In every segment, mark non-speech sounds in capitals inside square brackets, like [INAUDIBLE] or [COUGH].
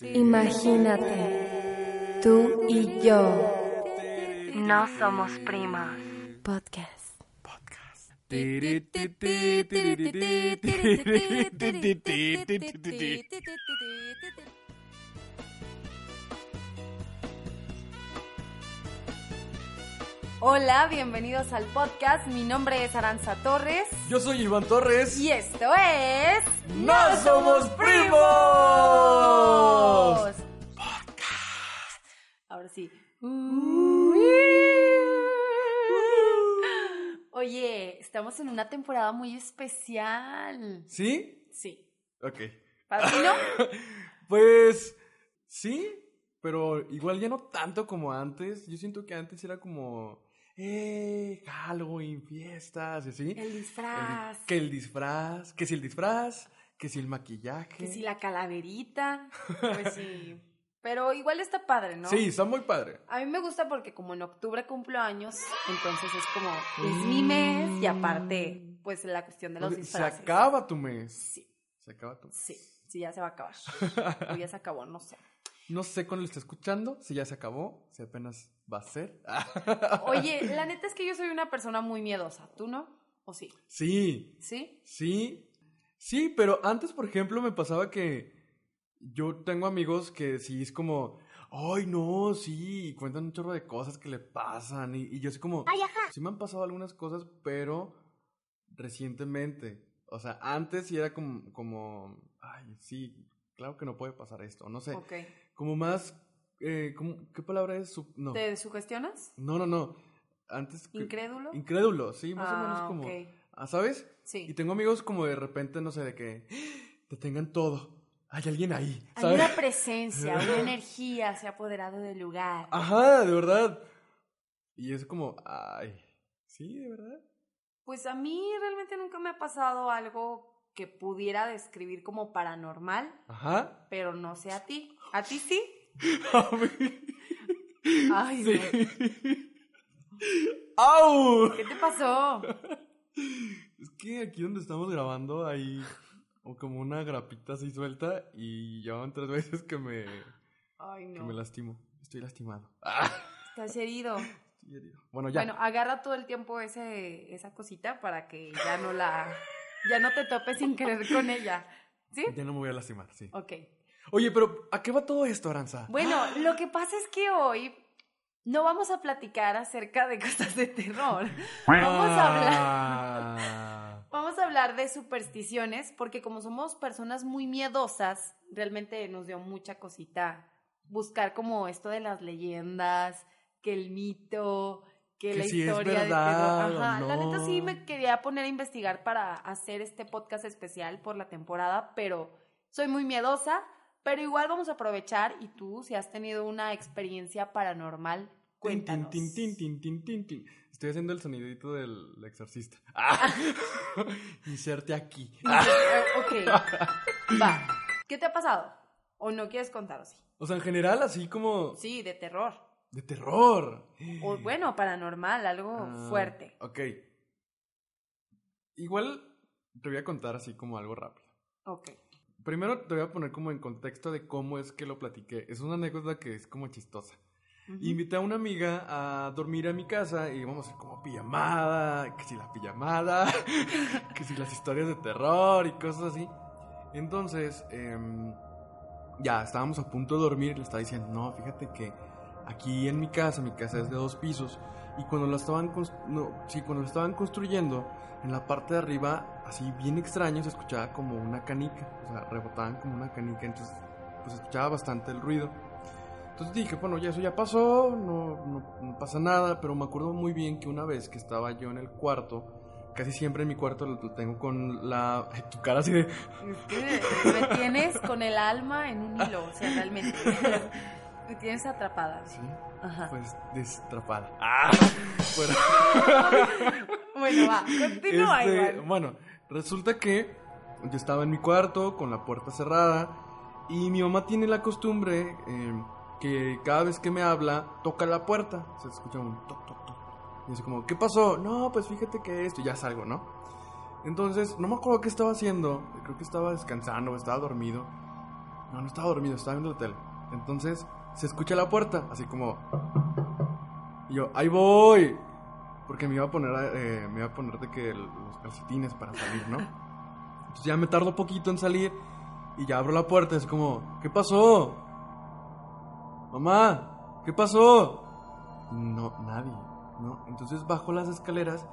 Imagínate, tú y yo. No somos primos. Podcast. Hola, bienvenidos al podcast. Mi nombre es Aranza Torres Yo soy Iván Torres. y esto es. ¡No somos primos! Ahora sí. Oye, estamos en una temporada muy especial. ¿Sí? Sí. Ok. ¿Para ti no? [LAUGHS] Pues sí, pero igual ya no tanto como antes. Yo siento que antes era como, eh, Halloween, fiestas y así. El disfraz. El- que el disfraz, que si el disfraz, que si el maquillaje. Que si la calaverita. Pues sí. Pero igual está padre, ¿no? Sí, está muy padre. A mí me gusta porque como en octubre cumplo años, entonces es como, es mi mes y aparte, pues la cuestión de los Se disfraces. acaba tu mes. Sí, Se acaba tu mes. sí, sí, ya se va a acabar. [LAUGHS] o ya se acabó, no sé. No sé cuándo lo está escuchando, si ya se acabó, si apenas va a ser. [LAUGHS] Oye, la neta es que yo soy una persona muy miedosa, ¿tú no? ¿O sí? sí, ¿Sí? Sí, sí, pero antes, por ejemplo, me pasaba que yo tengo amigos que sí es como, ay, no, sí, y cuentan un chorro de cosas que le pasan, y, y yo así como, sí me han pasado algunas cosas, pero recientemente, o sea, antes sí era como, como, ay, sí, claro que no puede pasar esto, no sé, Ok. Como más, eh, como- ¿qué palabra es? Su- no, ¿Te sugestionas? no, no, no, antes... que- ¿Incrédulo? Incrédulo, sí, más o Ah, menos como, ok. ah, ¿sabes? Sí. Y tengo amigos como de repente, no sé, de que te tengan todo. Hay alguien ahí, Hay una [LAUGHS] presencia, una energía se ha apoderado del lugar. Ajá, de verdad. Y es como, ay, sí, de verdad. Pues a mí realmente nunca me ha pasado algo que pudiera describir como paranormal, Ajá. pero no sé a ti. ¿A ti sí? [LAUGHS] A mí. Ay, Sí. no. ¡Au! ¿Qué te pasó? Es que aquí donde estamos grabando hay como una grapita así suelta y ya van tres veces que me, Ay, que no. me lastimo. Estoy lastimado. Ah, Estás herido. estoy herido. Bueno, ya. Bueno, agarra todo el tiempo ese, esa cosita para que ya no la... Ya no te topes sin querer con ella. ¿Sí? Ya no me voy a lastimar, sí. Ok. Oye, pero ¿a qué va todo esto, Aranza? Bueno, lo que pasa es que hoy no vamos a platicar acerca de cosas de terror. Vamos a hablar... hablar. [LAUGHS] Vamos a hablar de supersticiones porque como somos personas muy miedosas, realmente nos dio mucha cosita buscar como esto de las leyendas, que el mito, que, Que la si es historia verdad de terror. Ajá, la no. neta sí me quería poner a investigar para hacer este podcast especial por la temporada, pero soy muy miedosa, pero igual vamos a aprovechar y tú si has tenido una experiencia paranormal, cuéntanos. Tin, tin, tin. Estoy haciendo el sonidito del exorcista. Ah. [LAUGHS] [LAUGHS] Inserte aquí. [LAUGHS] Ah. Ok, va. ¿Qué te ha pasado? ¿O no quieres contar o sí? O sea, en general, así como Sí, de terror. De terror. O bueno, paranormal, algo Ah, fuerte. Ok. Igual te voy a contar así como algo rápido. Ok. Primero te voy a poner como en contexto de cómo es que lo platiqué. Es una anécdota que es como chistosa. Invité a una amiga a dormir a mi casa y íbamos a hacer como pijamada, que si la pijamada, [LAUGHS] que si las historias de terror y cosas así. Entonces, em, ya estábamos a punto de dormir y le estaba diciendo, no, fíjate que aquí en mi casa, mi casa es de dos pisos, y cuando la estaban, no, sí, cuando la estaban construyendo, en la parte de arriba, así bien extraño, se escuchaba como una canica, o sea, rebotaban como una canica, entonces, pues escuchaba bastante el ruido. Entonces dije, bueno, ya eso ya pasó, no, no, no pasa nada, pero me acuerdo muy bien que una vez que estaba yo en el cuarto, casi siempre en mi cuarto lo, tengo con la... tu cara así de... Es que me tienes con el alma en un hilo, o sea, realmente. [LAUGHS] Me tienes atrapada. Sí, Ajá. pues destrapada. Ah, [LAUGHS] bueno. [LAUGHS] Bueno, va, continúa Este, igual. bueno, resulta que yo estaba en mi cuarto con la puerta cerrada y mi mamá tiene la costumbre eh, que cada vez que me habla toca la puerta. Se escucha un toc, toc, toc. Y así como, ¿qué pasó? No, pues fíjate que esto, y ya salgo, ¿no? Entonces, no me acuerdo qué estaba haciendo. Creo que estaba descansando o estaba dormido. No, no estaba dormido, estaba viendo la tele. Entonces, se escucha la puerta, así como... Y yo, ahí voy. Porque me iba a poner, eh, me iba a poner de que los calcetines para salir, ¿no? Entonces ya me tardo poquito en salir y ya abro la puerta. Es como, ¿qué pasó? Mamá, ¿qué pasó? No, nadie, ¿no? Entonces bajo las escaleras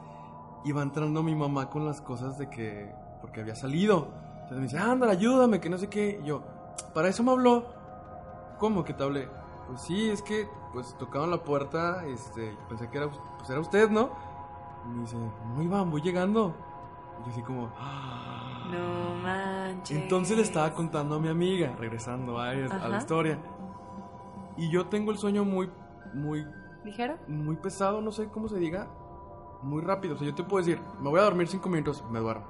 y va entrando mi mamá con las cosas de que, porque había salido. Entonces me dice, ándale, ayúdame, que no sé qué. Y yo, para eso me habló. ¿Cómo que te hablé? Pues sí, es que pues tocaron la puerta, este, pensé que era, pues era usted, ¿no? Y me dice, no Iván, voy llegando. Y yo así como, "Ah". No manches. Entonces le estaba contando a mi amiga, regresando a, la historia. Y yo tengo el sueño muy, muy, ¿Ligero? muy pesado, no sé cómo se diga, muy rápido. O sea, yo te puedo decir, me voy a dormir cinco minutos, me duermo.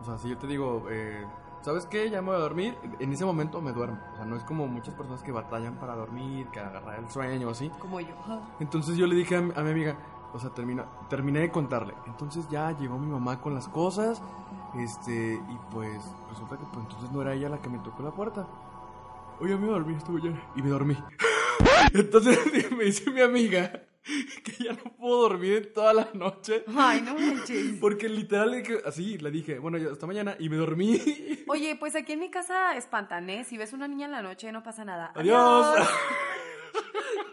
O sea, si yo te digo, eh, ¿sabes qué? Ya me voy a dormir, en ese momento me duermo. O sea, no es como muchas personas que batallan para dormir, que agarrar el sueño o así. Como yo. Entonces yo le dije a mi, a mi amiga, o sea, termina, terminé de contarle. Entonces ya llegó mi mamá con las cosas, este, y pues resulta que pues entonces no era ella la que me tocó la puerta. Oye, me dormí, estuve ya, y me dormí. [LAUGHS] Entonces [LAUGHS] me dice mi amiga [LAUGHS] que ya no puedo dormir en toda la noche. Ay, no manches. [LAUGHS] Porque literal, así le dije, bueno, hasta mañana, y me dormí. [LAUGHS] Oye, pues aquí en mi casa espantan, ¿eh? Si ves una niña en la noche no pasa nada. Adiós.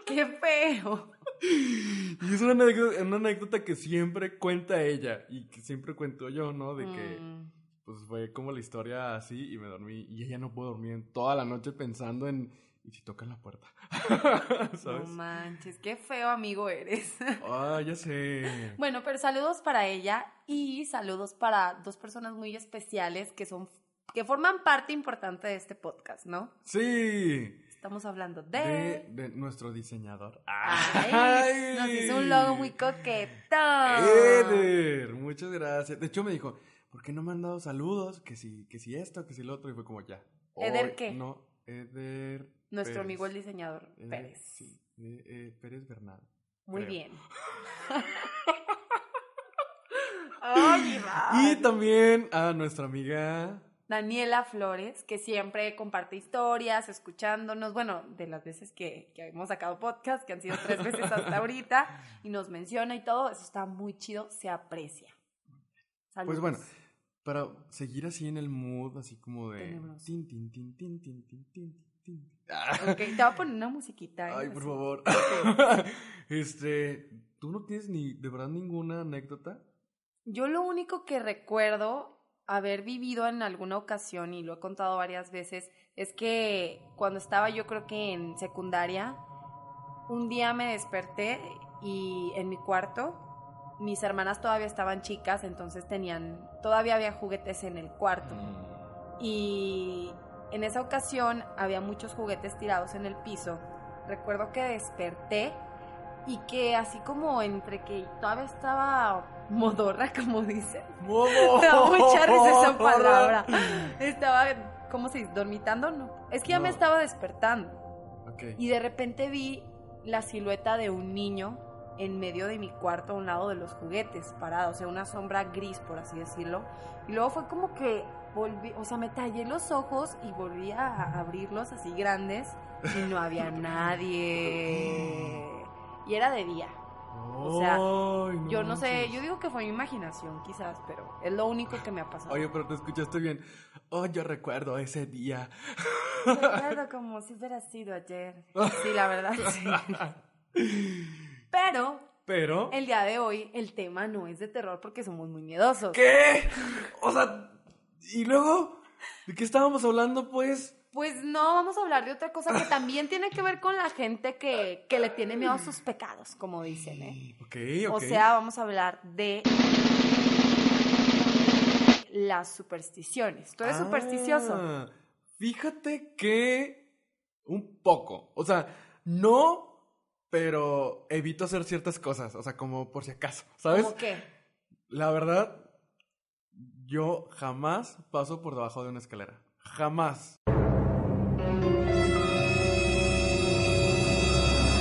¡Qué feo! Y es una anécdota, una anécdota que siempre cuenta ella y que siempre cuento yo, ¿no? De que Mm. pues fue como la historia así y me dormí y ella no pudo dormir en toda la noche pensando en y si tocan la puerta. [LAUGHS] [LAUGHS] No manches, qué feo amigo eres. [LAUGHS] Ah, ya sé. Bueno, pero saludos para ella y saludos para dos personas muy especiales que son que forman parte importante de este podcast, ¿no? Sí. Estamos hablando De, de, de nuestro diseñador. Ay, nos hizo un logo muy coqueto. Eder, muchas gracias. De hecho me dijo, ¿por qué no me han dado saludos? Que si, que si esto, que si lo otro. Y fue como ya. ¿Eder qué? No, Eder. Nuestro Pérez. amigo el diseñador Eder, Pérez. Sí, eh, eh, Pérez Bernal. Muy creo. bien. [LAUGHS] Y también a nuestra amiga. Daniela Flores, que siempre comparte historias, escuchándonos, bueno, de las veces que, que hemos sacado podcast, que han sido tres veces hasta [LAUGHS] ahorita, y nos menciona y todo, eso está muy chido, se aprecia. Saludos. Pues bueno, para seguir así en el mood, así como de. Tin, tin, tin, tin, tin, tin, tin. Ok, te voy a poner una musiquita. ¿eh? Ay, por Así. favor. [LAUGHS] este, ¿tú no tienes ni de verdad ninguna anécdota? Yo lo único que recuerdo haber vivido en alguna ocasión, y lo he contado varias veces, es que cuando estaba yo creo que en secundaria, un día me desperté y en mi cuarto, mis hermanas todavía estaban chicas, entonces tenían, todavía había juguetes en el cuarto. Y en esa ocasión había muchos juguetes tirados en el piso. Recuerdo que desperté y que así como entre que todavía estaba modorra, [LAUGHS] como dicen. Me da mucha risa esa [LAUGHS] palabra. Estaba, ¿cómo se dice? ¿Dormitando? No. Es que ya me estaba despertando. Y de repente vi la silueta de un niño en medio de mi cuarto a un lado de los juguetes, parado, o sea, una sombra gris, por así decirlo. Y luego fue como que volví, o sea, me tallé los ojos y volví a abrirlos así grandes y no había [LAUGHS] nadie. Y era de día. O sea, Ay, Yo no sé, yo digo que fue mi imaginación quizás, pero es lo único que me ha pasado. Oye, pero te escuchaste bien. Oh, yo recuerdo ese día. Recuerdo [LAUGHS] como si hubiera sido ayer. [LAUGHS] Sí, la verdad, sí. Pero Pero. el día de hoy el tema no es de terror porque somos muy miedosos. ¿Qué? O sea, y luego, ¿de qué estábamos hablando, pues? pues no, vamos a hablar de otra cosa que también tiene que ver con la gente que, que le tiene miedo a sus pecados, como dicen, ¿eh? Ok, ok. O sea, vamos a hablar de las supersticiones. ¿Tú eres Ah, supersticioso? Fíjate que un poco. O sea, no, pero evito hacer ciertas cosas. O sea, como por si acaso, ¿sabes? ¿Cómo qué? La verdad, yo jamás paso por debajo de una escalera. Jamás.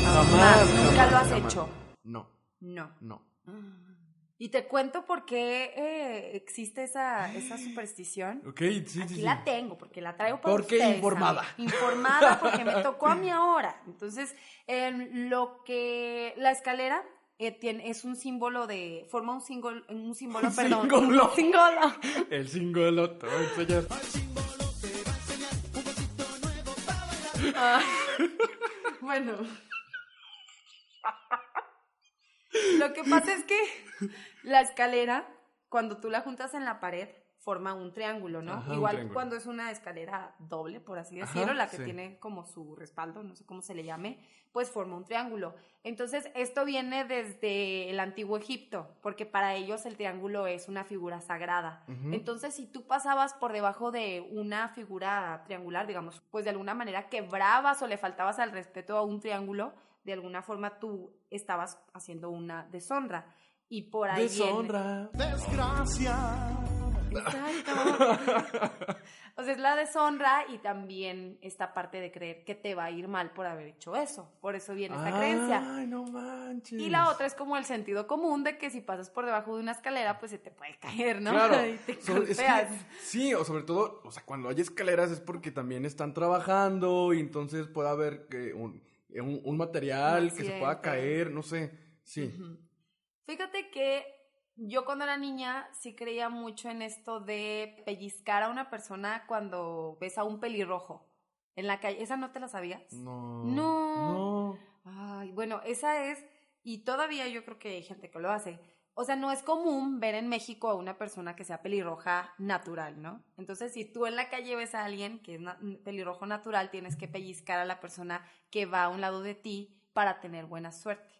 Jamás. Nunca jamás, lo has jamás. hecho. No, No. no. Y te cuento por qué eh, existe esa, esa superstición. Ok, sí, sí, Aquí sí. la tengo, porque la traigo para Porque ustedes, informada. amigos. Informada porque me [LAUGHS] tocó a mí ahora. Entonces, lo que la escalera eh, tiene, es un símbolo de, forma un símbolo, un símbolo, [LAUGHS] perdón. símbolo. Un símbolo. [LAUGHS] El símbolo te voy a enseñar. Ah, [LAUGHS] bueno. Lo que pasa es que la escalera, cuando tú la juntas en la pared, forma un triángulo, ¿no? Ajá, Igual triángulo. cuando es una escalera doble, por así Ajá, decirlo, la que sí. tiene como su respaldo, no sé cómo se le llame, pues forma un triángulo. Entonces, esto viene desde el antiguo Egipto, porque para ellos el triángulo es una figura sagrada. Entonces, si tú pasabas por debajo de una figura triangular, digamos, pues de alguna manera quebrabas o le faltabas al respeto a un triángulo, de alguna forma tú estabas haciendo una deshonra. Y por ahí viene- Deshonra. Exacto. [LAUGHS] O sea, es la deshonra y también esta parte de creer que te va a ir mal por haber hecho eso. Por eso viene esta creencia. Ay, no manches. Y la otra es como el sentido común de que si pasas por debajo de una escalera, pues se te puede caer, ¿no? Claro. [LAUGHS] Y te So- es que- golpeas. sí, o sobre todo, o sea, cuando hay escaleras es porque también están trabajando y entonces puede haber que un, un- un material que se pueda caer, no sé. Sí. Fíjate que yo cuando era niña sí creía mucho en esto de pellizcar a una persona cuando ves a un pelirrojo en la calle. ¿Esa no te la sabías? No. No. No. Ay, bueno, esa es, y todavía yo creo que hay gente que lo hace. O sea, no es común ver en México a una persona que sea pelirroja natural, ¿no? Entonces, si tú en la calle ves a alguien que es na- pelirrojo natural, tienes que pellizcar a la persona que va a un lado de ti para tener buena suerte.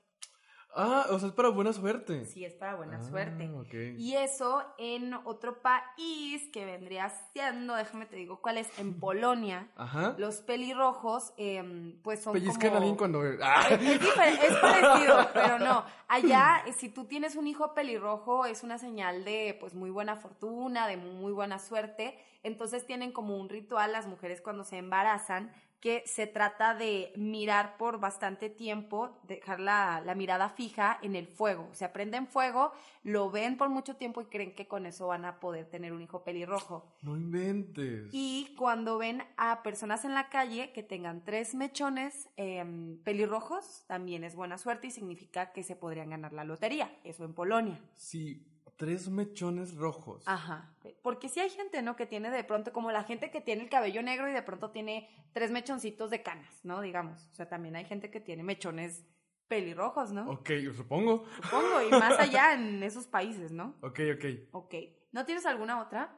Ah, o sea, es para buena suerte. Sí, es para buena Ah, suerte. Y eso en otro país que vendría siendo, déjame te digo cuál es, en Polonia, Ajá. los pelirrojos, em, pues son Pellizcan como... a alguien cuando. Ah. Es, es es parecido, pero no. Allá, [CLEARS THROAT] si tú tienes un hijo pelirrojo, es una señal de pues muy buena fortuna, de muy buena suerte. Entonces tienen como un ritual las mujeres cuando se embarazan que se trata de mirar por bastante tiempo, dejar la, la mirada fija en el fuego. Se prenden fuego, lo ven por mucho tiempo y creen que con eso van a poder tener un hijo pelirrojo. No inventes. Y cuando ven a personas en la calle que tengan tres mechones em, pelirrojos, también es buena suerte y significa que se podrían ganar la lotería. Eso en Polonia. Sí, tres mechones rojos. Ajá. Porque sí hay gente, ¿no? Que tiene de pronto, como la gente que tiene el cabello negro y de pronto tiene tres mechoncitos de canas, ¿no? Digamos. O sea, también hay gente que tiene mechones pelirrojos, ¿no? Ok, yo supongo. Supongo, y más allá en esos países, ¿no? Ok, ok. Ok. ¿No tienes alguna otra?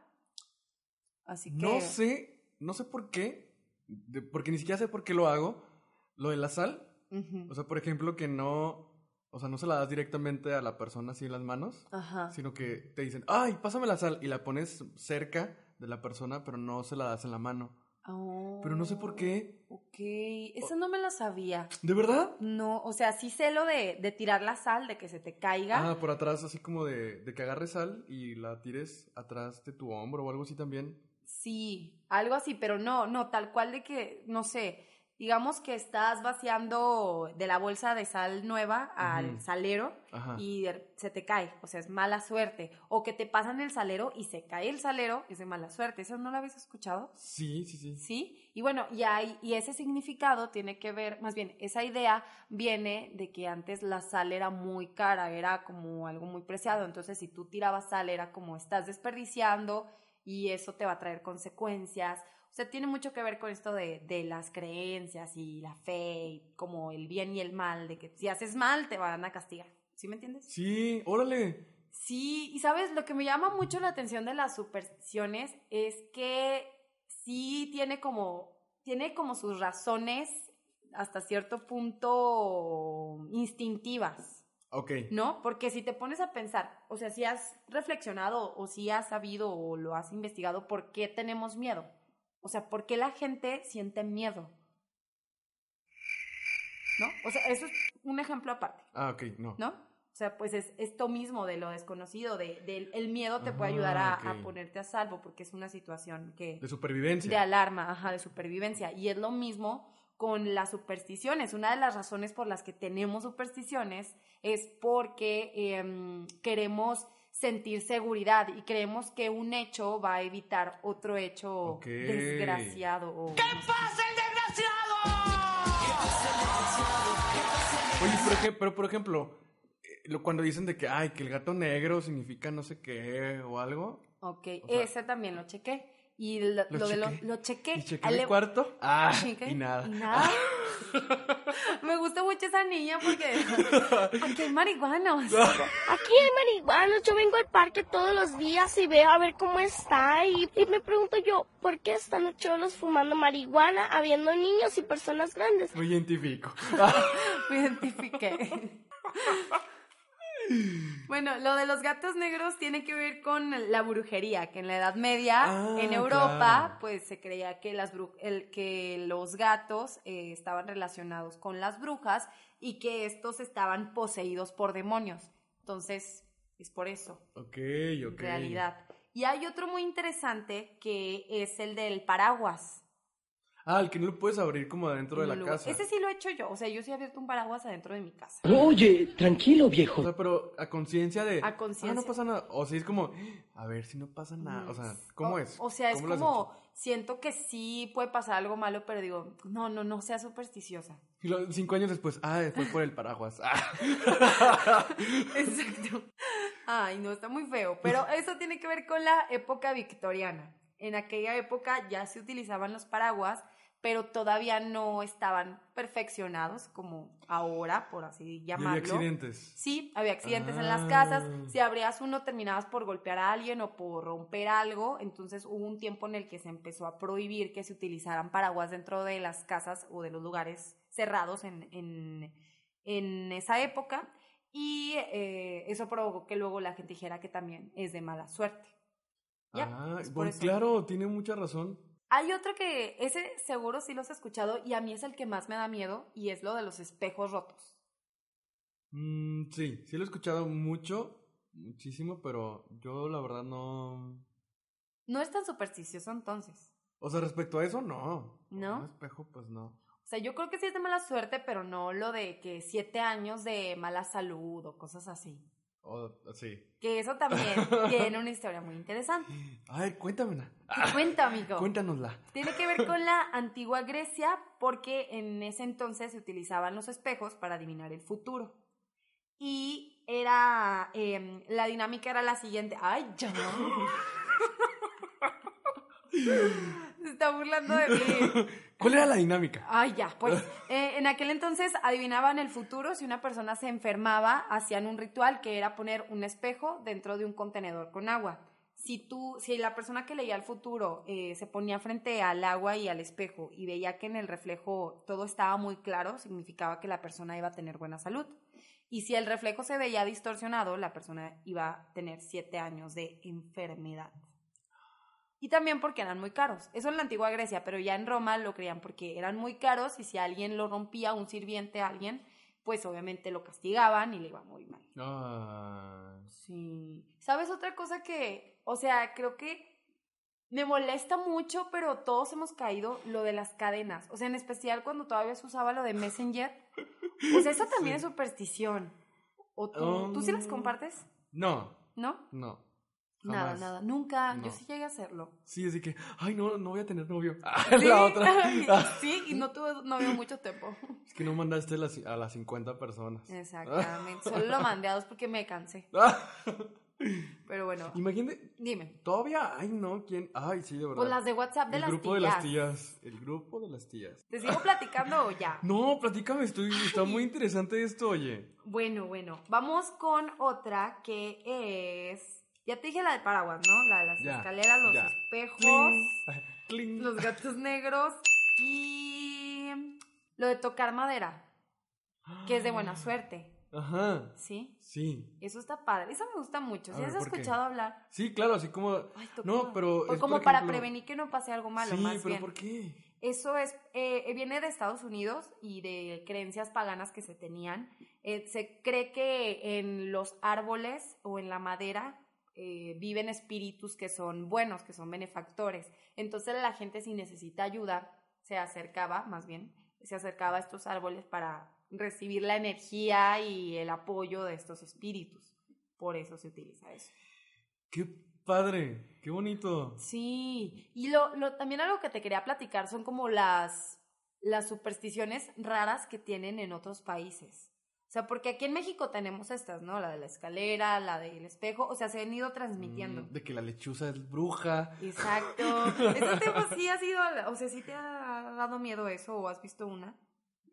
Así que. No sé, no sé por qué, de- porque ni siquiera sé por qué lo hago. Lo de la sal, o sea, por ejemplo, que no, o sea, no se la das directamente a la persona así en las manos, Ajá. sino que te dicen, ay, pásame la sal, y la pones cerca de la persona, pero no se la das en la mano. Pero no sé por qué. Ok, eso no me lo sabía. ¿De verdad? No, o sea, sí sé lo de, de tirar la sal, de que se te caiga. Ah, por atrás, así como de, de que agarres sal y la tires atrás de tu hombro o algo así también. Sí, algo así, pero no, no, tal cual de que, no sé, digamos que estás vaciando de la bolsa de sal nueva al salero Ajá. y se te cae, o sea, es mala suerte. O que te pasan el salero y se cae el salero, es de mala suerte. ¿Eso no lo habéis escuchado? Sí, sí, sí. Sí, y bueno, y, hay, y ese significado tiene que ver, más bien, esa idea viene de que antes la sal era muy cara, era como algo muy preciado, entonces si tú tirabas sal era como estás desperdiciando y eso te va a traer consecuencias. O sea, tiene mucho que ver con esto de, de las creencias y la fe y como el bien y el mal, de que si haces mal te van a castigar. ¿Sí me entiendes? Sí, órale. Sí, y sabes, lo que me llama mucho la atención de las supersticiones es que sí tiene como tiene como sus razones hasta cierto punto instintivas, Ok. ¿no? Porque si te pones a pensar, o sea, si has reflexionado o si has sabido o lo has investigado, ¿por qué tenemos miedo? O sea, ¿por qué la gente siente miedo? ¿No? O sea, eso es un ejemplo aparte, Ah, ok, no. ¿no? O sea, pues es esto mismo de lo desconocido, de, del el miedo te puede ayudar a, Ah, a ok. ponerte a salvo porque es una situación que De supervivencia. de alarma, ajá, de supervivencia. Y es lo mismo con las supersticiones. Una de las razones por las que tenemos supersticiones es porque em, queremos sentir seguridad y creemos que un hecho va a evitar otro hecho Ok. desgraciado. o- Oye, pero, ej- pero por ejemplo, eh, lo- cuando dicen de que, ay, que el gato negro significa no sé qué o algo. Ok, O sea- ese también lo chequé. Y lo, Lo lo de lo, chequé. lo chequé. ¿Y chequé Ale- mi cuarto? Ah, chequé, y nada. Y nada. [LAUGHS] Me gusta mucho esa niña porque [LAUGHS] aquí hay marihuanos. Aquí hay marihuanos, yo vengo al parque todos los días y veo a ver cómo está y, y me pregunto yo, ¿por qué están los cholos fumando marihuana habiendo niños y personas grandes? Me identifico. [LAUGHS] Me identifiqué. Bueno, lo de los gatos negros tiene que ver con la brujería, que en la Edad Media, Ah, en Europa, claro. pues se creía que, las el- que los gatos eh, estaban relacionados con las brujas y que estos estaban poseídos por demonios. Entonces, es por eso, ok, en ok. realidad. Y hay otro muy interesante que es el del paraguas. Ah, el que no lo puedes abrir como adentro de la lugar- casa. Ese sí lo he hecho yo, o sea, yo sí he abierto un paraguas adentro de mi casa. Oye, tranquilo, O viejo. sea, pero a conciencia de. A conciencia. Ah, no pasa nada. O sea, es como, a ver si no pasa nada. O sea, ¿cómo o, es? O sea, es ¿Cómo lo has como, siento que sí puede pasar algo malo, pero digo, no, no, no sea supersticiosa. Y lo- cinco años después, ah, fue por el paraguas. Ah. [LAUGHS] Exacto. Ay, no, está muy feo. Pero [LAUGHS] eso tiene que ver con la época victoriana. En aquella época ya se utilizaban los paraguas, pero todavía no estaban perfeccionados como ahora, por así llamarlo. había accidentes. Sí, había accidentes en las Ah. casas. Si abrías uno, terminabas por golpear a alguien o por romper algo. Entonces hubo un tiempo en el que se empezó a prohibir que se utilizaran paraguas dentro de las casas o de los lugares cerrados en, en, en esa época. Y eh, eso provocó que luego la gente dijera que también es de mala suerte. Ya, ah, es por bueno, claro, tiene mucha razón. Hay otro que ese seguro sí los he escuchado y a mí es el que más me da miedo y es lo de los espejos rotos. Mm, sí, sí lo he escuchado mucho, muchísimo, pero yo la verdad no. No es tan supersticioso entonces. O sea, respecto a eso, no. ¿No? Un espejo, pues no. O sea, yo creo que sí es de mala suerte, pero no lo de que siete años de mala salud o cosas así. Sí. Que eso también [LAUGHS] tiene una historia muy interesante. Ay, cuéntamela. Te cuento, amigo. Cuéntanosla. Tiene que ver con la antigua Grecia porque en ese entonces se utilizaban los espejos para adivinar el futuro. Y era, em, la dinámica era la siguiente. ¡Ay, ya! [LAUGHS] Se está burlando de mí. [LAUGHS] ¿Cuál era la dinámica? Ay, ya, pues eh, en aquel entonces adivinaban el futuro. Si una persona se enfermaba, hacían un ritual que era poner un espejo dentro de un contenedor con agua. Si tú, si la persona que leía el futuro eh, se ponía frente al agua y al espejo y veía que en el reflejo todo estaba muy claro, significaba que la persona iba a tener buena salud. Y si el reflejo se veía distorsionado, la persona iba a tener siete años de enfermedad. Y también porque eran muy caros. Eso en la antigua Grecia, pero ya en Roma lo creían porque eran muy caros y si alguien lo rompía, un sirviente a alguien, pues obviamente lo castigaban y le iba muy mal. Ah, Sí. ¿Sabes otra cosa que, o sea, creo que me molesta mucho, pero todos hemos caído lo de las cadenas. O sea, en especial cuando todavía se usaba lo de Messenger. O sea, eso también es superstición. ¿O tú, ¿tú sí las Um, compartes? no, ¿No? no. Nada, jamás. nada. Nunca. No. Yo sí llegué a hacerlo. Sí, así que, ay, no, no voy a tener novio. [LAUGHS] Ah, Sí, La otra. [LAUGHS] Ah, sí, y no tuve novio mucho tiempo. [LAUGHS] Es que no mandaste a las 50 personas. Exactamente. Solo lo mandé a dos porque me cansé. Pero bueno, Imagínate, dime. todavía, ay, no, ¿quién? Ay, sí, de verdad. Pues las de WhatsApp de El las grupo tías. de las tías. El grupo de las tías. ¿Te sigo platicando o ya? No, platícame, estoy, está muy interesante esto, oye. Bueno, bueno. Vamos con otra que es. Ya te dije la de paraguas, ¿no? La de las Ya, escaleras, los ya. espejos, Cling, [LAUGHS] cling. los gatos negros Y lo de tocar madera, que es de buena suerte, Ajá. ¿sí? Sí. Eso está padre. Eso me gusta mucho. ¿Sí ver, has escuchado hablar? Sí, claro, así como. Ay, No, pero. O como para ejemplo- prevenir que no pase algo malo, Sí, más pero bien. ¿por qué? Eso es, eh, viene de Estados Unidos y de creencias paganas que se tenían. Eh, se cree que en los árboles o en la madera eh, viven espíritus que son buenos, que son benefactores. Entonces la gente si necesita ayuda se acercaba, más bien, se acercaba a estos árboles para recibir la energía y el apoyo de estos espíritus. Por eso se utiliza eso. Qué padre, qué bonito. Sí, y lo, lo, también algo que te quería platicar son como las, las supersticiones raras que tienen en otros países. O sea, porque aquí en México tenemos estas, ¿no? La de la escalera, la del espejo, o sea, se han ido transmitiendo. Mm, De que la lechuza es bruja. Exacto. [LAUGHS] Ese tiempo sí ha sido, o sea, sí te ha dado miedo eso o has visto una.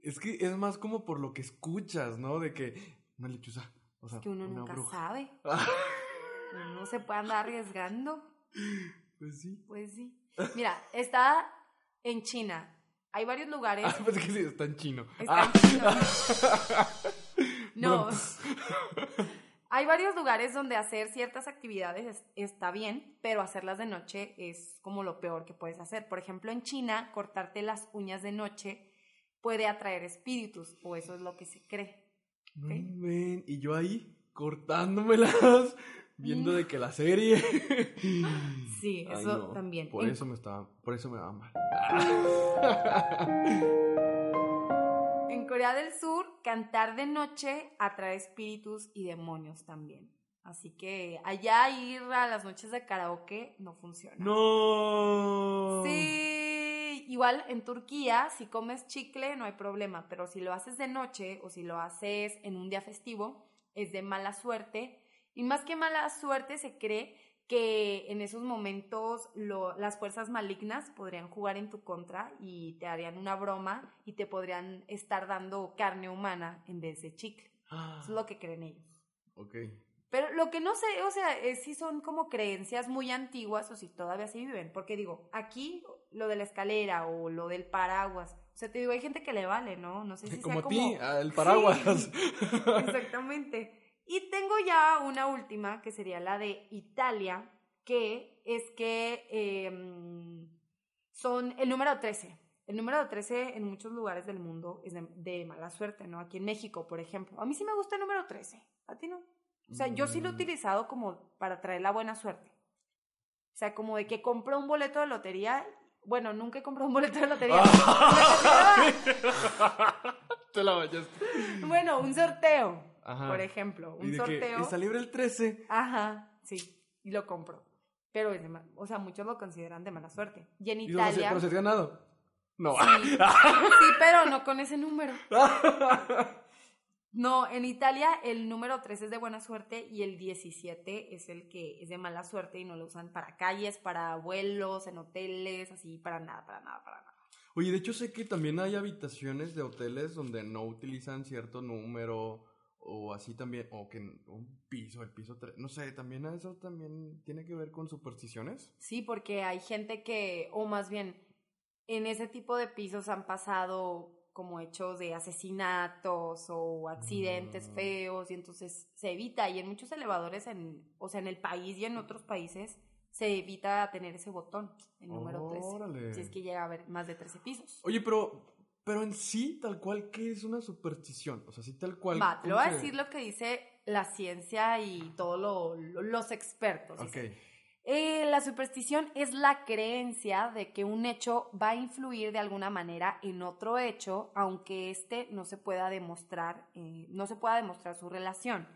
Es que es más como por lo que escuchas, ¿no? De que una lechuza. O sea, Que uno una nunca bruja. sabe. [LAUGHS] Uno se puede andar arriesgando. Pues sí. Pues sí. Mira, está en China. Hay varios lugares. Ah, [LAUGHS] pues que sí, está en chino. Está Ah. en chino. No. [LAUGHS] Hay varios lugares donde hacer ciertas actividades es- está bien, pero hacerlas de noche es como lo peor que puedes hacer. Por ejemplo, en China, cortarte las uñas de noche puede atraer espíritus, o eso es lo que se cree. No ¿ok? ven, y yo ahí cortándomelas, [LAUGHS] viendo de que la serie. [LAUGHS] Sí, Ay, eso no, también. Por En- eso me estaba, por eso me va mal. En Corea del Sur, cantar de noche atrae espíritus y demonios también. Así que allá ir a las noches de karaoke no funciona. No. Sí, igual en Turquía, si comes chicle no hay problema, pero si lo haces de noche o si lo haces en un día festivo, es de mala suerte. Y más que mala suerte, se cree que en esos momentos lo- las fuerzas malignas podrían jugar en tu contra y te harían una broma y te podrían estar dando carne humana en vez de chicle. Ah, Eso es lo que creen ellos. Ok. Pero lo que no sé, o sea, es si son como creencias muy antiguas o si todavía sí viven. Porque digo, aquí lo de la escalera o lo del paraguas. O sea, te digo, hay gente que le vale, ¿no? No sé [LAUGHS] si como sea a ti, como... el paraguas. [LAUGHS] Sí, exactamente. Y tengo ya una última, que sería la de Italia, que es que em, son el número 13. El número 13 en muchos lugares del mundo es de, de mala suerte, ¿no? Aquí en México, por ejemplo. A mí sí me gusta el número 13. ¿A ti no? O sea, yo sí lo he Mm. utilizado como para traer la buena suerte. O sea, como de que compro un boleto de lotería. Bueno, nunca he comprado un boleto de lotería. [LAUGHS] Te la bañaste. bueno, un sorteo, Ajá. por ejemplo. Y Un de que sorteo. está libre el 13. Ajá, sí, y lo compro. Pero es de mal, o sea, muchos lo consideran de mala suerte. Y en Y no sé, Italia. pero se has ganado. No. Sí, [LAUGHS] sí, pero no con ese número. No, en Italia el número 3 es de buena suerte y el 17 es el que es de mala suerte y no lo usan para calles, para vuelos, en hoteles, así, para nada, para nada, para nada. Oye, de hecho sé que también hay habitaciones de hoteles donde no utilizan cierto número o así también, o que un piso, el piso 3, no sé, también eso también tiene que ver con supersticiones. Sí, porque hay gente que, o más bien, en ese tipo de pisos han pasado como hechos de asesinatos o accidentes Mm. feos y entonces se evita y en muchos elevadores en o sea en el país y en otros países se evita tener ese botón el número 13 Órale. si es que llega a haber más de 13 pisos Oye, pero, pero en sí, tal cual, ¿qué es una superstición? O sea, sí, tal cual. va te ¿cómo lo voy a decir lo que dice la ciencia y todos lo- lo- los expertos. Ok. Eh, la superstición es la creencia de que un hecho va a influir de alguna manera en otro hecho, aunque éste no se pueda demostrar, eh, no se pueda demostrar su relación.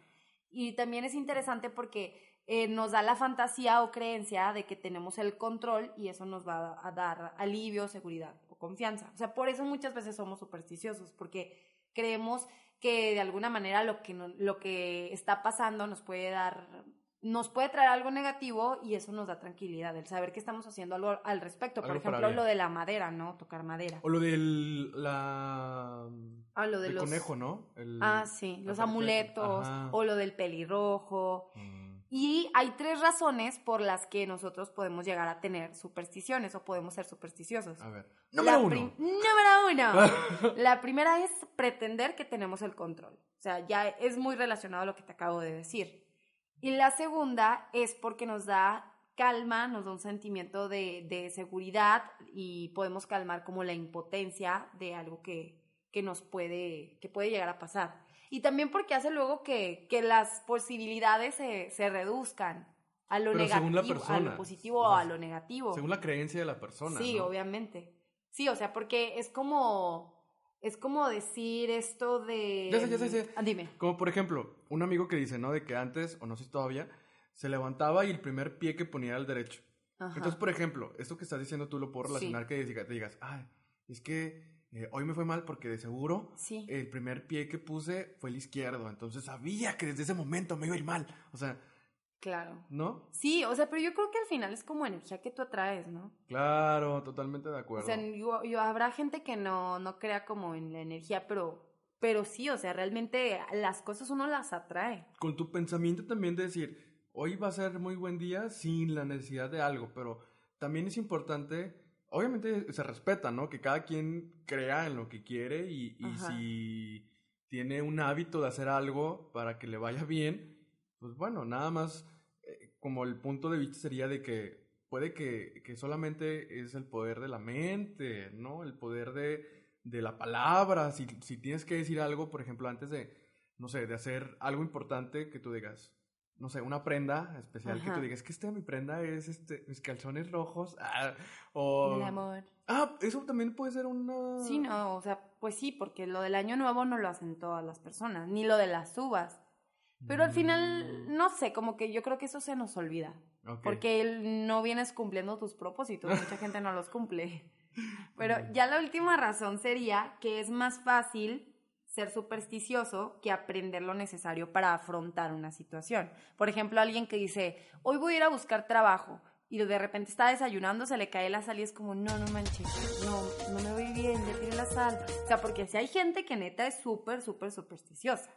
Y también es interesante porque eh, nos da la fantasía o creencia de que tenemos el control y eso nos va a dar alivio, seguridad confianza. O sea, por eso muchas veces somos supersticiosos, porque creemos que de alguna manera lo que, no- lo que está pasando nos puede dar nos puede traer algo negativo y eso nos da tranquilidad, el saber que estamos haciendo algo al respecto. Por Algo ejemplo, lo de la madera, ¿no? Tocar madera. O lo del. La. Ah, lo de los... conejo, ¿no? El- Ah, sí, la los parte- amuletos, Ajá. o lo del pelirrojo. Mm. Y hay tres razones por las que nosotros podemos llegar a tener supersticiones o podemos ser supersticiosos. A ver. La Número uno. prim- Número uno. [LAUGHS] La primera es pretender que tenemos el control. O sea, ya es muy relacionado a lo que te acabo de decir. Y la segunda es porque nos da calma, nos da un sentimiento de, de seguridad y podemos calmar como la impotencia de algo que, que nos puede, que puede llegar a pasar. Y también porque hace luego que, que las posibilidades se, se reduzcan a lo Pero según la negativo, a persona. lo positivo O o sea, a lo negativo. Según la creencia de la persona. Sí, ¿no? obviamente. Sí, o sea, porque es como es como decir esto de Ya sé, ya sé, ya sé. Ah, dime. Como por ejemplo, un amigo que dice, ¿no? De que antes, o no sé si todavía, se levantaba y el primer pie que ponía era el derecho. Ajá. Entonces, por ejemplo, esto que estás diciendo tú lo puedo Sí. relacionar que diga- te digas, ay, es que eh, hoy me fue mal porque de seguro Sí. el primer pie que puse fue el izquierdo. Entonces sabía que desde ese momento me iba a ir mal. O sea, Claro. ¿no? Sí, o sea, pero yo creo que al final es como energía que tú atraes, ¿no? Claro, totalmente de acuerdo. O sea, yo, yo- habrá gente que no, no crea como en la energía, pero, pero sí, o sea, realmente las cosas uno las atrae. Con tu pensamiento también de decir, hoy va a ser muy buen día sin la necesidad de algo, pero también es importante, obviamente se respeta, ¿no? Que cada quien crea en lo que quiere y, y si tiene un hábito de hacer algo para que le vaya bien, pues bueno, nada más eh, como el punto de vista sería de que puede que, que solamente es el poder de la mente, ¿no? El poder de, de la palabra. Si, si tienes que decir algo, por ejemplo, antes de, no sé, de hacer algo importante que tú digas, no sé, una prenda especial que tú digas, que esta mi prenda es este, mis calzones rojos, ah, o... El amor. Ah, eso también puede ser una... Sí, no, o sea, pues sí, porque lo del año nuevo no lo hacen todas las personas, ni lo de las uvas. Pero al Mm. final, no sé, como que yo creo que eso se nos olvida. Ok. Porque no vienes cumpliendo tus propósitos, mucha gente no los cumple. [LAUGHS] Pero ya la última razón sería que es más fácil ser supersticioso que aprender lo necesario para afrontar una situación. Por ejemplo, alguien que dice, hoy voy a ir a buscar trabajo y de repente está desayunando, se le cae la sal y es como, no, no manches, no, no me voy bien, ya tiré la sal. O sea, porque si hay gente que neta es súper, súper supersticiosa.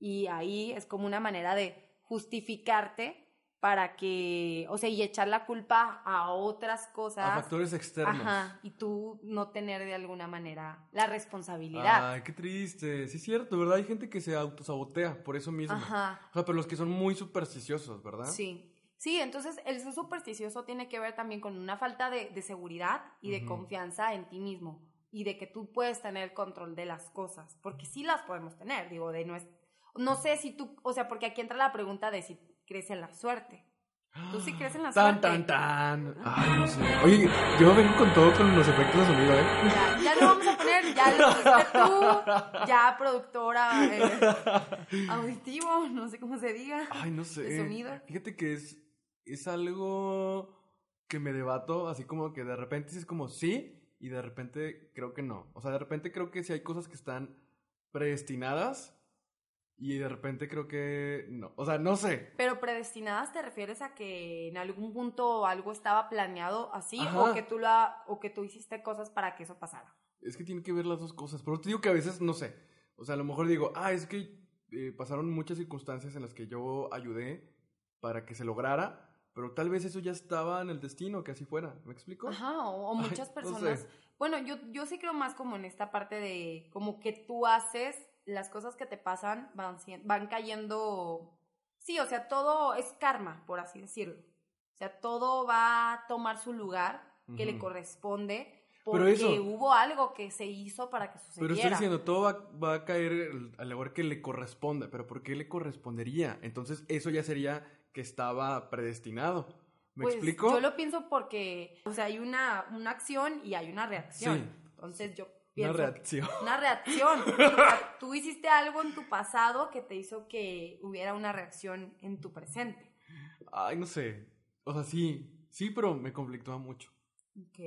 Y ahí es como una manera de justificarte para que, o sea, y echar la culpa a otras cosas. A factores externos. Ajá, y tú no tener de alguna manera la responsabilidad. Ay, qué triste. Sí es cierto, ¿verdad? Hay gente que se autosabotea por eso mismo. Ajá. O sea, pero los que son muy supersticiosos, ¿verdad? Sí. Sí, entonces el ser supersticioso tiene que ver también con una falta de, de seguridad y de confianza en ti mismo y de que tú puedes tener control de las cosas, porque sí las podemos tener, digo, de no es, no sé si tú, o sea, porque aquí entra la pregunta de si crees en la suerte. ¿Tú sí crees en la Tan, suerte? tan, tan. Ay, no sé. Oye, yo vengo con todo con los efectos de sonido, ¿eh? Ya, ya lo vamos a poner, ya lo hiciste tú, ya productora eh, auditivo, no sé cómo se diga. Ay, no sé. De sonido. Fíjate que es, es algo que me debato, así como que de repente es como sí y de repente creo que no. O sea, de repente creo que sí hay cosas que están predestinadas y de repente creo que no. O sea, no sé. Pero predestinadas te refieres a que en algún punto algo estaba planeado así Ajá. o que tú la o que tú hiciste cosas para que eso pasara. Es que tiene que ver las dos cosas. Pero te digo que a veces no sé. O sea, a lo mejor digo, ah, es que eh, pasaron muchas circunstancias en las que yo ayudé para que se lograra, pero tal vez eso ya estaba en el destino, que así fuera. ¿Me explico? Ajá, o, o [LAUGHS] Ay, muchas no personas. sé. Bueno, yo, yo sí creo más como en esta parte de como que tú haces las cosas que te pasan van, van cayendo. Sí, o sea, todo es karma, por así decirlo. O sea, todo va a tomar su lugar que le corresponde porque eso- hubo algo que se hizo para que sucediera. Pero estoy diciendo, todo va, va a caer al lugar que le corresponde, pero ¿por qué le correspondería? Entonces eso ya sería que estaba predestinado. ¿Me Pues, explico? Yo lo pienso porque, o sea, hay una, una acción y hay una reacción. Sí. Entonces yo Una reacción. Una reacción. [LAUGHS] O sea, tú hiciste algo en tu pasado que te hizo que hubiera una reacción en tu presente. Ay, no sé. O sea, sí, sí, pero me conflictúa mucho. Ok.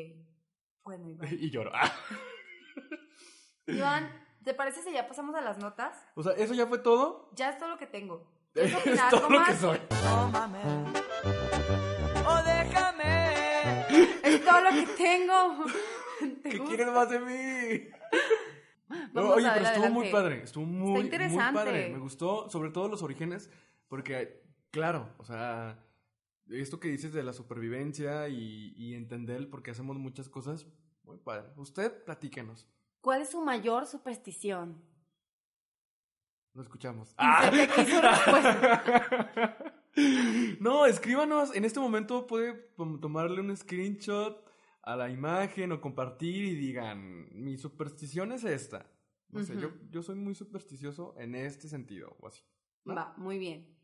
Bueno, Iván. [LAUGHS] Y lloro. [LAUGHS] Iván, ¿te parece si ya pasamos a las notas? O sea, ¿eso ya fue todo? Ya es todo lo que tengo. Es ¿Quieres opinar todo lo que soy. Tómame o déjame. Es todo lo que tengo. [LAUGHS] ¿Te ¿Qué gusta? quieres más de mí? [LAUGHS] No, oye, pero estuvo muy padre, estuvo muy, muy padre. Me gustó, sobre todo los orígenes, porque Claro, o sea, esto que dices de la supervivencia y, y entender por qué hacemos muchas cosas, muy padre. Usted, platíquenos. ¿Cuál es su mayor superstición? Lo escuchamos. [LAUGHS] Respuesta. no, escríbanos. En este momento puede tom- tomarle un screenshot a la imagen o compartir y digan, mi superstición es esta. No sé, yo, yo soy muy supersticioso en este sentido o así. ¿no? Va, muy bien.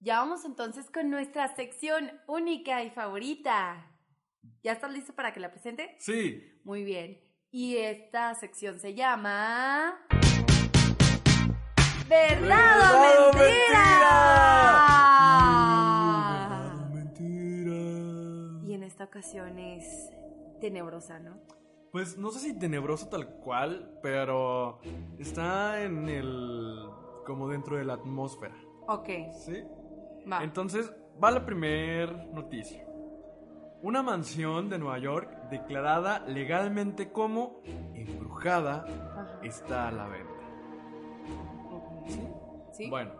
Ya vamos entonces con nuestra sección única y favorita. ¿Ya estás listo para que la presente? Sí. Muy bien. Y esta sección se llama... ¿Verdad, ¿Verdad o o mentira? mentira. Y en esta ocasión es tenebrosa, ¿no? Pues no sé si tenebroso tal cual, pero está en el... como dentro de la atmósfera. Ok, ¿Sí? va. Entonces, va la primer noticia. Una mansión de Nueva York declarada legalmente como embrujada Ajá. está a la venta. ¿Sí? ¿Sí? Bueno,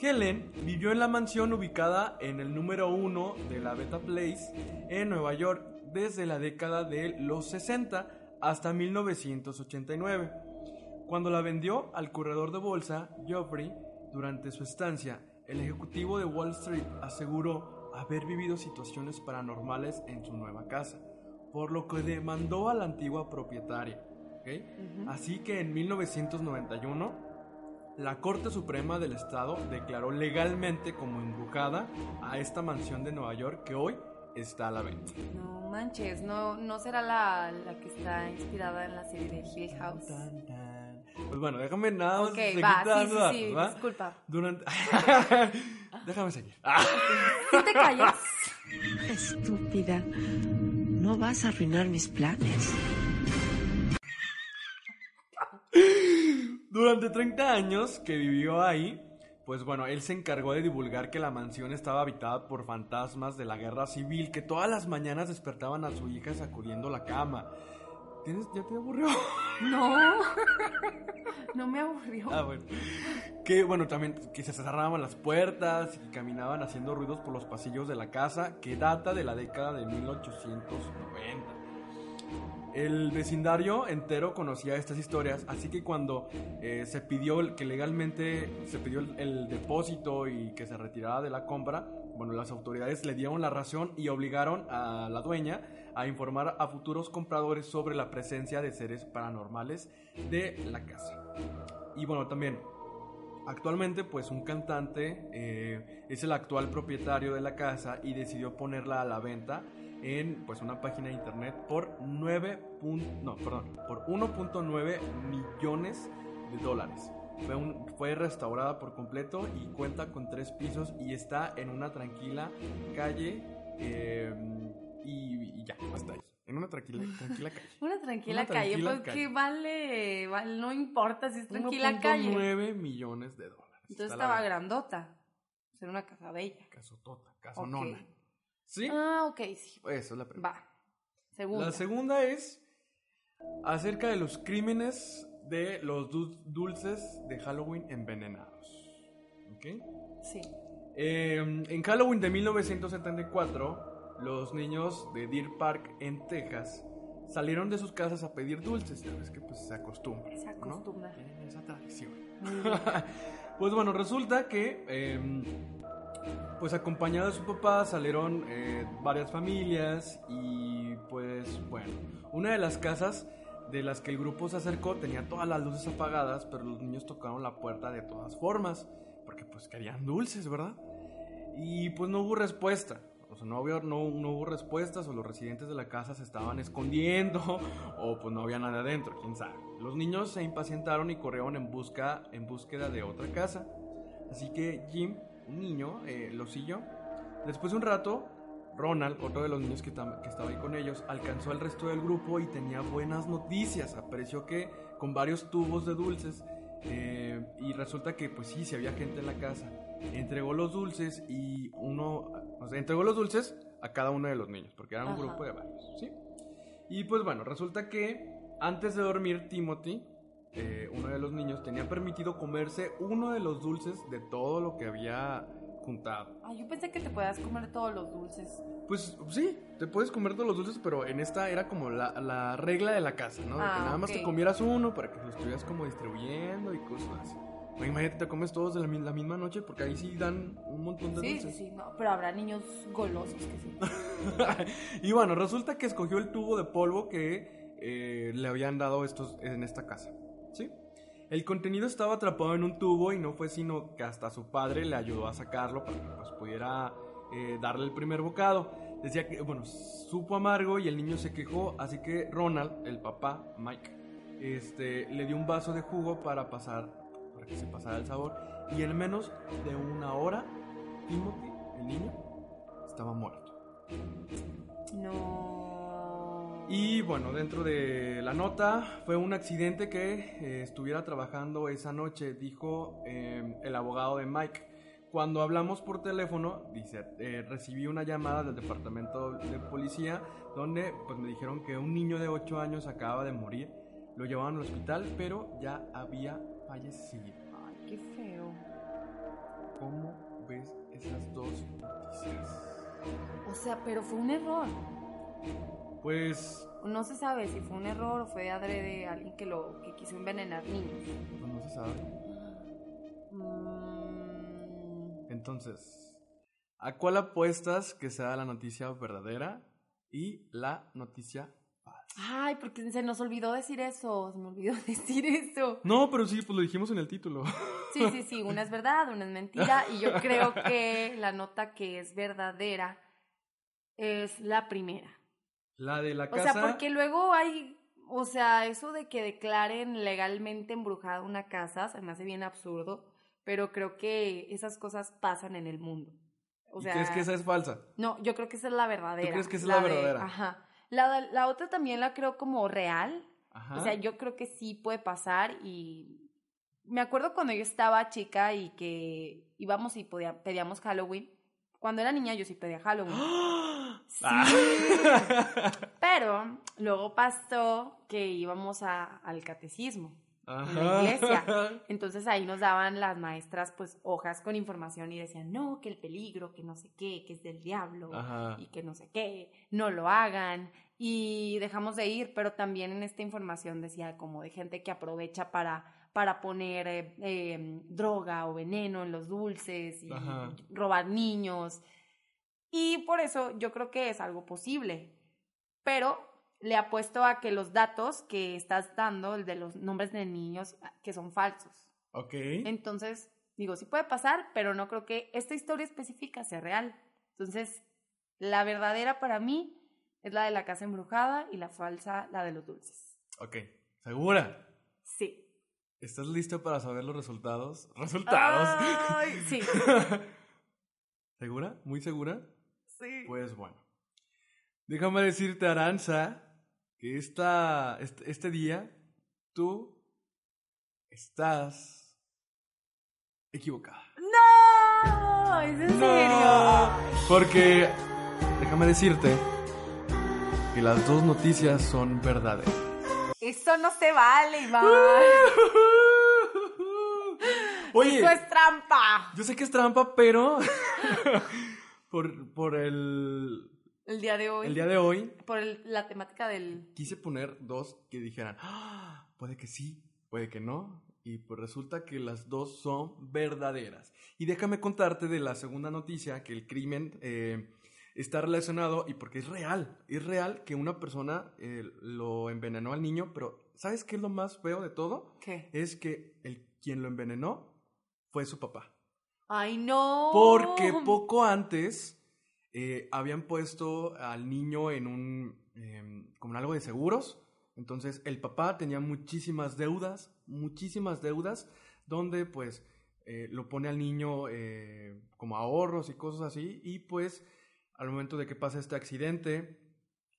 Helen vivió en la mansión ubicada en el número uno de la Beta Place en Nueva York desde la década de los 60 hasta 1989. Cuando la vendió al corredor de bolsa Geoffrey durante su estancia, el ejecutivo de Wall Street aseguró haber vivido situaciones paranormales en su nueva casa, por lo que demandó a la antigua propietaria. Así que en 1991, la Corte Suprema del Estado declaró legalmente como embrujada a esta mansión de Nueva York que hoy está a la venta. No manches, no, no será la, la que está inspirada en la serie de Hill House. Tan, tan. Pues bueno, déjame nada más Ok, va, sí, sí, sí, ¿va? disculpa. Durante... [LAUGHS] déjame seguir. ¿Sí te callas? [LAUGHS] Estúpida. No vas a arruinar mis planes. Durante 30 años que vivió ahí, pues bueno, él se encargó de divulgar que la mansión estaba habitada por fantasmas de la guerra civil que todas las mañanas despertaban a su hija sacudiendo la cama. ¿Tienes, ¿Ya te aburrió? [LAUGHS] No, [LAUGHS] no me aburrió. Ah, bueno. Que bueno, también que se cerraban las puertas y caminaban haciendo ruidos por los pasillos de la casa que data de la década de 1890. El vecindario entero conocía estas historias, así que cuando eh, se pidió que legalmente se pidió el, el depósito y que se retirara de la compra, bueno, las autoridades le dieron la razón y obligaron a la dueña a informar a futuros compradores sobre la presencia de seres paranormales de la casa. Y bueno, también Actualmente, pues un cantante eh, es el actual propietario de la casa y decidió ponerla a la venta en pues una página de internet por 9 pun- no, perdón, por 1.9 millones de dólares. Fue, un- fue restaurada por completo y cuenta con tres pisos y está en una tranquila calle eh, y, y ya, hasta ahí. En una tranquila, [LAUGHS] tranquila calle. Una tranquila Una calle, tranquila pues calle. que vale, vale, no importa si es tranquila calle. 1.9 millones de dólares. Entonces Está estaba grandota. Era una casa bella. Casotota, casonona. ¿Sí? Ah, ok, sí. Eso es la primera. Va. Segunda. La segunda es acerca de los crímenes de los dul- dulces de Halloween envenenados. ¿Ok? Sí. Eh, en Halloween de 1974, los niños de Deer Park en Texas salieron de sus casas a pedir dulces. Ya ves que pues se acostumbra. Se ¿no? acostumbra. Tienen esa tradición. [LAUGHS] Pues bueno, resulta que, eh, pues acompañado de su papá, salieron eh, varias familias y pues bueno, una de las casas de las que el grupo se acercó tenía todas las luces apagadas, pero los niños tocaron la puerta de todas formas, porque pues querían dulces, ¿verdad? Y pues no hubo respuesta. O no, había, no, no hubo respuestas o los residentes de la casa se estaban escondiendo [LAUGHS] o pues no había nada adentro, quién sabe. Los niños se impacientaron y corrieron en, busca, en búsqueda de otra casa. Así que Jim, un niño, eh, lo siguió. Después de un rato, Ronald, otro de los niños que, que estaba ahí con ellos, alcanzó al resto del grupo y tenía buenas noticias. Apareció que con varios tubos de dulces eh, y resulta que pues sí, sí había gente en la casa. Entregó los dulces y uno, o sea, entregó los dulces a cada uno de los niños, porque era un Ajá. grupo de varios, ¿sí? Y pues bueno, resulta que antes de dormir Timothy, eh, uno de los niños, tenía permitido comerse uno de los dulces de todo lo que había juntado. Ay, yo pensé que te podías comer todos los dulces. Pues sí, te puedes comer todos los dulces, pero en esta era como la, la regla de la casa, ¿no? De Ah, que nada más te comieras uno para que lo estuvieras como distribuyendo y cosas así. No, imagínate, te comes todos de la, mi- la misma noche porque ahí sí dan un montón de Sí, sí, dulces. sí, no, pero habrá niños golosos que sí. [LAUGHS] y bueno, resulta que escogió el tubo de polvo que eh, le habían dado estos en esta casa. ¿Sí? El contenido estaba atrapado en un tubo y no fue sino que hasta su padre le ayudó a sacarlo para que pues, pudiera eh, darle el primer bocado. Decía que, bueno, supo amargo y el niño se quejó, así que Ronald, el papá, Mike, este, le dio un vaso de jugo para pasar, para que se pasara el sabor. Y en menos de una hora, Timothy, el niño, estaba muerto. No. Y bueno, dentro de la nota fue un accidente que eh, estuviera trabajando esa noche, dijo eh, el abogado de Mike. Cuando hablamos por teléfono, dice, eh, recibí una llamada del departamento de policía donde pues, me dijeron que un niño de 8 años acababa de morir. Lo llevaban al hospital, pero ya había fallecido. Ay, qué feo. ¿Cómo ves esas dos noticias? O sea, pero fue un error. Pues, No se sabe si fue un error o fue de adrede alguien que lo que quiso envenenar niños. pues no se sabe. Mm, Entonces, ¿a cuál apuestas que sea la noticia verdadera y la noticia? Ay, porque se nos olvidó decir eso. Se me olvidó [LAUGHS] decir eso. No, pero sí, pues lo dijimos en el título. Sí, sí, sí. Una es verdad, una es mentira. Y yo creo que la nota que es verdadera es la primera. La de la O casa. sea, porque luego hay, o sea, eso de que declaren legalmente embrujada una casa se me hace bien absurdo, pero creo que esas cosas pasan en el mundo. O ¿Y sea, crees que esa es falsa? no, yo creo que esa es la verdadera. ¿Tú crees que esa es la de- verdadera? ajá. La, la otra también la creo como real. Ajá. O sea, yo creo que sí puede pasar y me acuerdo cuando yo estaba chica y que íbamos y podía- pedíamos Halloween. Cuando era niña yo sí pedía Halloween. Sí. Pero luego pasó que íbamos a- al catecismo en la iglesia. [LAUGHS] Entonces ahí nos daban las maestras pues hojas con información y decían, no, que el peligro, que no sé qué, que es del diablo Ajá. y que no sé qué, no lo hagan. Y dejamos de ir, pero también en esta información decía como de gente que aprovecha para, para poner eh, eh, droga o veneno en los dulces y Ajá. robar niños. Y por eso yo creo que es algo posible. Pero le apuesto a que los datos que estás dando, el de los nombres de niños, que son falsos. Ok. Entonces, digo, sí puede pasar, pero no creo que esta historia específica sea real. Entonces, la verdadera para mí es la de la casa embrujada y la falsa, la de los dulces. Ok. ¿Segura? Sí. ¿Estás lista para saber los resultados? ¿Resultados? Ay, sí. [LAUGHS] ¿Segura? ¿Muy segura? Sí. Pues bueno. Déjame decirte, Aranza, que esta, este, este día tú estás equivocada. ¡No! ¿Es en serio? Porque déjame decirte que las dos noticias son verdaderas. Eso no se vale, Iván. [LAUGHS] Oye, Eso es trampa. yo sé que es trampa, pero [LAUGHS] por, por el, El día de hoy. el día de hoy Por el- la temática del... quise poner dos que dijeran, "Ah, puede que sí, puede que no. Y pues resulta que las dos son verdaderas. Y déjame contarte de la segunda noticia, que el crimen eh, está relacionado y porque es real. Es real que una persona eh, lo envenenó al niño, pero ¿sabes qué es lo más feo de todo? ¿Qué? Es que el, quien lo envenenó fue su papá. ¡Ay, no! Porque poco antes eh, habían puesto al niño en un. em, como en algo de seguros. Entonces el papá tenía muchísimas deudas, muchísimas deudas, donde pues eh, lo pone al niño eh, como ahorros y cosas así. Y pues al momento de que pasa este accidente,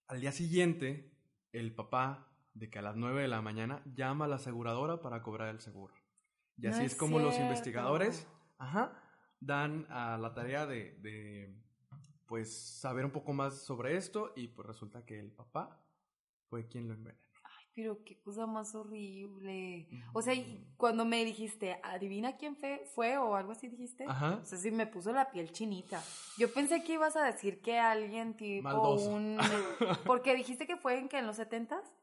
al día siguiente, el papá, de que a las 9 de la mañana, llama a la aseguradora para cobrar el seguro. Y No así es, es como los investigadores Ajá. Dan a la tarea de, de, pues, saber un poco más sobre esto y pues resulta que el papá fue quien lo envenenó. pero qué cosa más horrible. O sea, y cuando me dijiste, adivina quién fue, fue o algo así dijiste. Ajá. O sea, sí me puso la piel chinita. Yo pensé que ibas a decir que alguien tipo Maldoso. un... [LAUGHS] Porque dijiste que fue en, que en los setentas.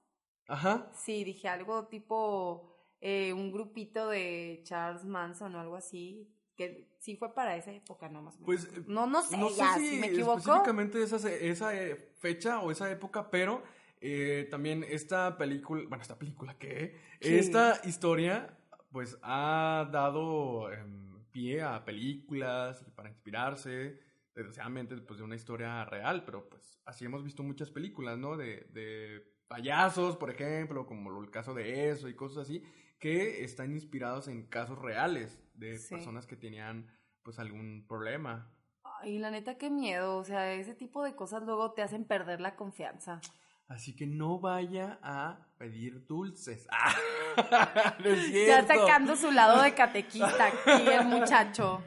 Ajá. Sí, dije algo tipo eh, un grupito de Charles Manson o algo así. Que sí fue para esa época, no más o menos. Pues eh, No, no sé, no sé ya, si si me equivoco. específicamente esa, esa eh, fecha o esa época, pero eh, también esta película, bueno, esta película, ¿qué? Esta historia, pues ha dado em, pie a películas para inspirarse, desgraciadamente, pues de una historia real, pero pues así hemos visto muchas películas, ¿no? De, de payasos, por ejemplo, como el caso de eso y cosas así, que están inspirados en casos reales de Sí. personas que tenían pues algún problema. Ay, la neta, qué miedo. O sea, ese tipo de cosas luego te hacen perder la confianza. Así que no vaya a pedir dulces. [LAUGHS] Ah, no es Ya sacando su lado de catequista aquí el [LAUGHS] muchacho.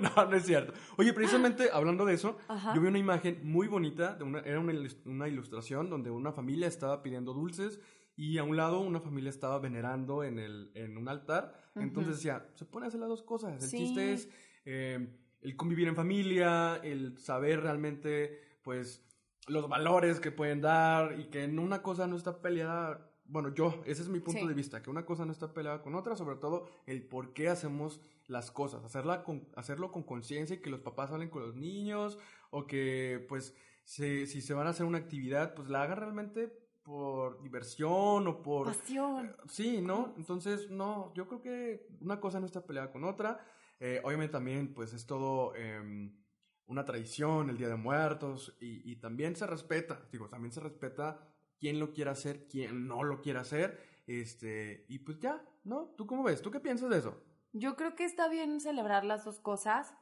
No, no es cierto. Oye, precisamente hablando de eso, Ajá. yo vi una imagen muy bonita, de una, era una ilustración donde una familia estaba pidiendo dulces y a un lado una familia estaba venerando en, el, en un altar. Entonces decía, se pone a hacer las dos cosas. El Sí. chiste es eh, el convivir en familia, el saber realmente, pues, los valores que pueden dar y que en una cosa no está peleada. Bueno, yo, ese es mi punto Sí. de vista, que una cosa no está peleada con otra, sobre todo el por qué hacemos las cosas, hacerla con, hacerlo con conciencia y que los papás hablen con los niños o que pues se- si se van a hacer una actividad, pues la hagan realmente por diversión o por... Pasión. Sí, ¿no? Entonces, no, yo creo que una cosa no está peleada con otra. Eh, obviamente también, pues es todo em, una tradición, el Día de Muertos, y, y también se respeta, digo, también se respeta quién lo quiere hacer, quién no lo quiere hacer, este, y pues ya, ¿no? ¿Tú cómo ves? ¿Tú qué piensas de eso? Yo creo que está bien celebrar las dos cosas.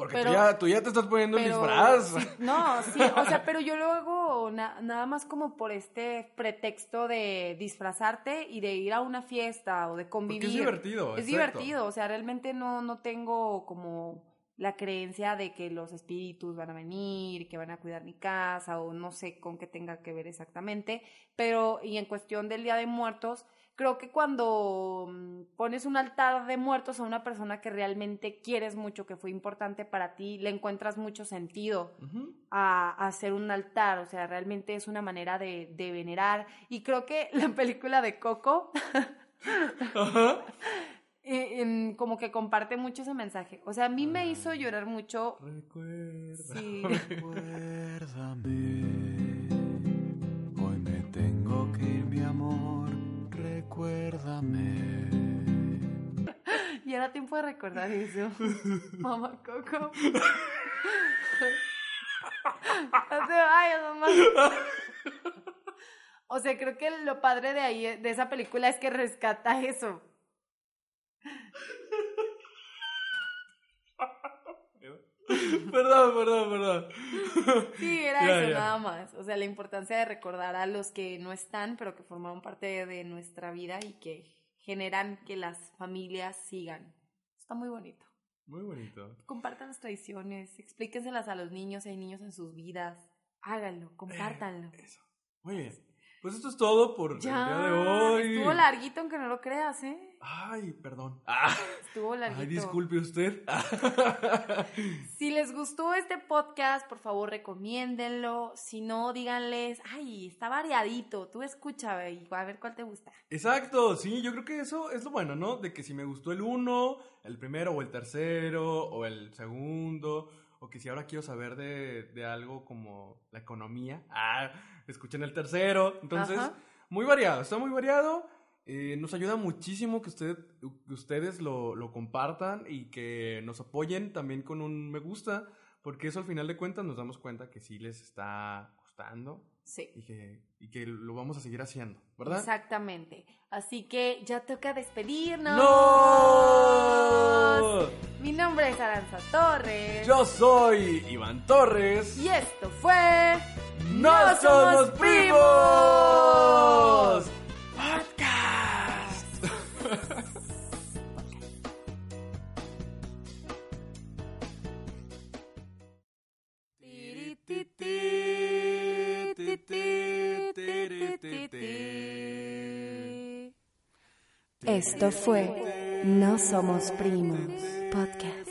Porque Pero- tú, ya, tú ya te estás poniendo el disfraz. sí, no, sí, o sea, pero yo lo hago na- nada más como por este pretexto de disfrazarte y de ir a una fiesta o de convivir. Porque es divertido. Es exacto. divertido, o sea, realmente no, no tengo como la creencia de que los espíritus van a venir, que van a cuidar mi casa o no sé con qué tenga que ver exactamente, pero y en cuestión del Día de Muertos, creo que cuando mm, pones un altar de muertos a una persona que realmente quieres mucho, que fue importante para ti, le encuentras mucho sentido a, a hacer un altar, o sea, realmente es una manera de, de venerar. Y creo que la [LAUGHS] película de Coco em, como que comparte mucho ese mensaje. O sea, a mí me hizo llorar mucho. Recuerda. Sí. [LAUGHS] Recuérdame, hoy me tengo que ir, mi amor. Recuérdame. [LAUGHS] Y era tiempo de recordar eso. [LAUGHS] Mamá Coco. No te vayas, mamá. O sea, creo que lo padre de ahí, de esa película, es que rescata eso. Perdón, perdón, perdón. Sí, era Ya, eso ya. nada más. O sea, la importancia de recordar a los que no están, pero que formaron parte de nuestra vida y que generan que las familias sigan. Está muy bonito. Muy bonito. Compartan las tradiciones, explíquenselas a los niños, hay niños en sus vidas. Háganlo, compártanlo. Eso. Muy bien. Pues esto es todo por el día de hoy. estuvo larguito, aunque no lo creas, ¿eh? Ay, perdón. Ah, Estuvo larguito. ay, disculpe usted. [LAUGHS] Si les gustó este podcast, por favor recomiéndenlo. Si no, díganles, ay, está variadito. Tú escucha y a ver cuál te gusta. Exacto, sí, yo creo que eso es lo bueno, ¿no? De que si me gustó el uno, el primero o el tercero o el segundo, o que si ahora quiero saber de, de algo como la economía, ah, escuchen el tercero. Entonces, Ajá. muy variado, está muy variado. Eh, nos ayuda muchísimo que, usted, que ustedes lo, lo compartan y que nos apoyen también con un me gusta, porque eso al final de cuentas nos damos cuenta que sí les está gustando Sí. y que, y que lo vamos a seguir haciendo, ¿verdad? Exactamente. Así que ya toca despedirnos. ¡No! Mi nombre es Aranza Torres. Yo soy Iván Torres. Y esto fue. ¡No somos primos! ¡Podcast! Esto fue No Somos Primos Podcast.